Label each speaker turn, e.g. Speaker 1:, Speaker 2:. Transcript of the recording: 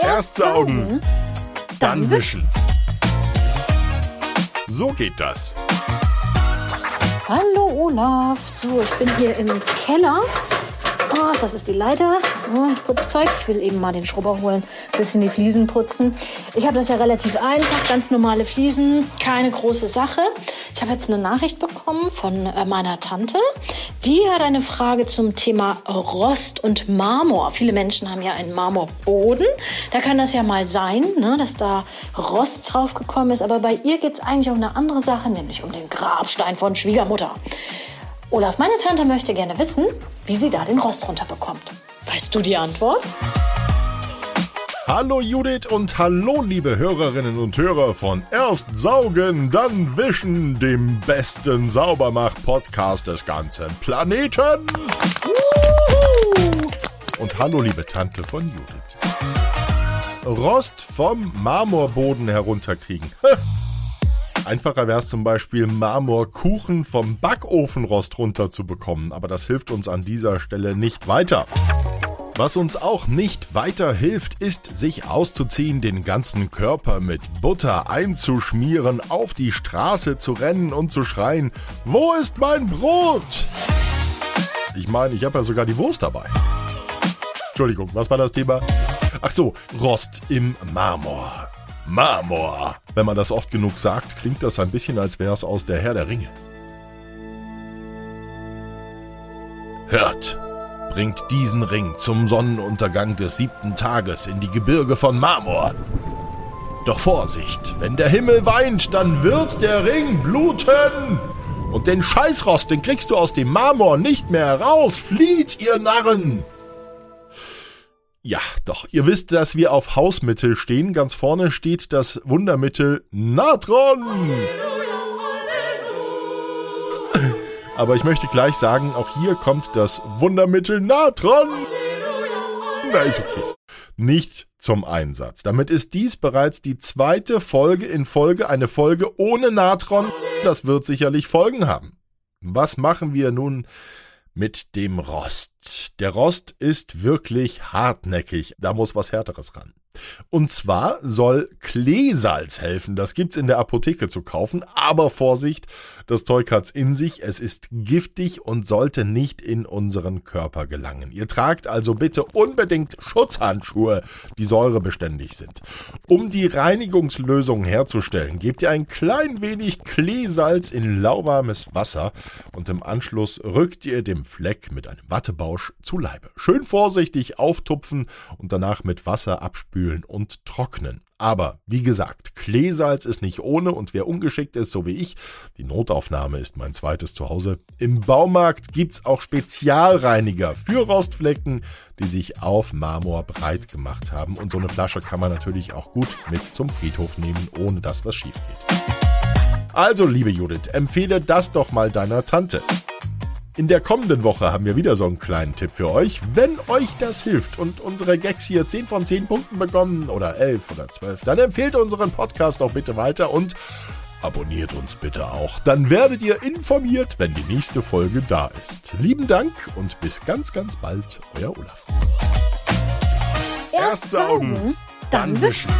Speaker 1: Erst saugen, dann wischen. So geht das.
Speaker 2: Hallo Olaf. So, ich bin hier im Keller. Das ist die Leiter. Putzzeug. Ich will eben mal den Schrubber holen, bisschen die Fliesen putzen. Ich habe das ja relativ einfach, ganz normale Fliesen, keine große Sache. Ich habe jetzt eine Nachricht bekommen von äh, meiner Tante. Die hat eine Frage zum Thema Rost und Marmor. Viele Menschen haben ja einen Marmorboden. Da kann das ja mal sein, ne, dass da Rost drauf gekommen ist. Aber bei ihr geht es eigentlich um eine andere Sache, nämlich um den Grabstein von Schwiegermutter. Olaf, meine Tante möchte gerne wissen, wie sie da den Rost runterbekommt. Weißt du die Antwort?
Speaker 1: Hallo Judith und hallo liebe Hörerinnen und Hörer von Erst saugen, dann wischen, dem besten Saubermach-Podcast des ganzen Planeten. Und hallo liebe Tante von Judith. Rost vom Marmorboden herunterkriegen. Einfacher wäre es zum Beispiel, Marmorkuchen vom Backofenrost runterzubekommen, aber das hilft uns an dieser Stelle nicht weiter. Was uns auch nicht weiterhilft, ist, sich auszuziehen, den ganzen Körper mit Butter einzuschmieren, auf die Straße zu rennen und zu schreien, wo ist mein Brot? Ich meine, ich habe ja sogar die Wurst dabei. Entschuldigung, was war das Thema? Ach so, Rost im Marmor. Marmor. Wenn man das oft genug sagt, klingt das ein bisschen, als wäre es aus der Herr der Ringe. Hört, bringt diesen Ring zum Sonnenuntergang des siebten Tages in die Gebirge von Marmor. Doch Vorsicht, wenn der Himmel weint, dann wird der Ring bluten. Und den Scheißrost, den kriegst du aus dem Marmor nicht mehr heraus. Flieht, ihr Narren! Ja, doch. Ihr wisst, dass wir auf Hausmittel stehen. Ganz vorne steht das Wundermittel Natron. Aber ich möchte gleich sagen, auch hier kommt das Wundermittel Natron. Na, ist okay. Nicht zum Einsatz. Damit ist dies bereits die zweite Folge in Folge, eine Folge ohne Natron. Das wird sicherlich Folgen haben. Was machen wir nun mit dem Rost. Der Rost ist wirklich hartnäckig. Da muss was Härteres ran. Und zwar soll Kleesalz helfen. Das gibt's in der Apotheke zu kaufen. Aber Vorsicht, das Zeug hat's in sich. Es ist giftig und sollte nicht in unseren Körper gelangen. Ihr tragt also bitte unbedingt Schutzhandschuhe, die säurebeständig sind. Um die Reinigungslösung herzustellen, gebt ihr ein klein wenig Kleesalz in lauwarmes Wasser und im Anschluss rückt ihr dem Fleck mit einem Wattebausch zu Leibe. Schön vorsichtig auftupfen und danach mit Wasser abspülen abspülen und trocknen. Aber wie gesagt, Kleesalz ist nicht ohne und wer ungeschickt ist, so wie ich, die Notaufnahme ist mein zweites Zuhause. Im Baumarkt gibt's auch Spezialreiniger für Rostflecken, die sich auf Marmor breit gemacht haben. Und so eine Flasche kann man natürlich auch gut mit zum Friedhof nehmen, ohne dass was schief geht. Also, liebe Judith, empfehle das doch mal deiner Tante. In der kommenden Woche haben wir wieder so einen kleinen Tipp für euch. Wenn euch das hilft und unsere Gags hier 10 von 10 Punkten bekommen oder 11 oder 12, dann empfehlt unseren Podcast auch bitte weiter und abonniert uns bitte auch. Dann werdet ihr informiert, wenn die nächste Folge da ist. Lieben Dank und bis ganz, ganz bald, euer Olaf.
Speaker 2: Erst saugen, dann wischen.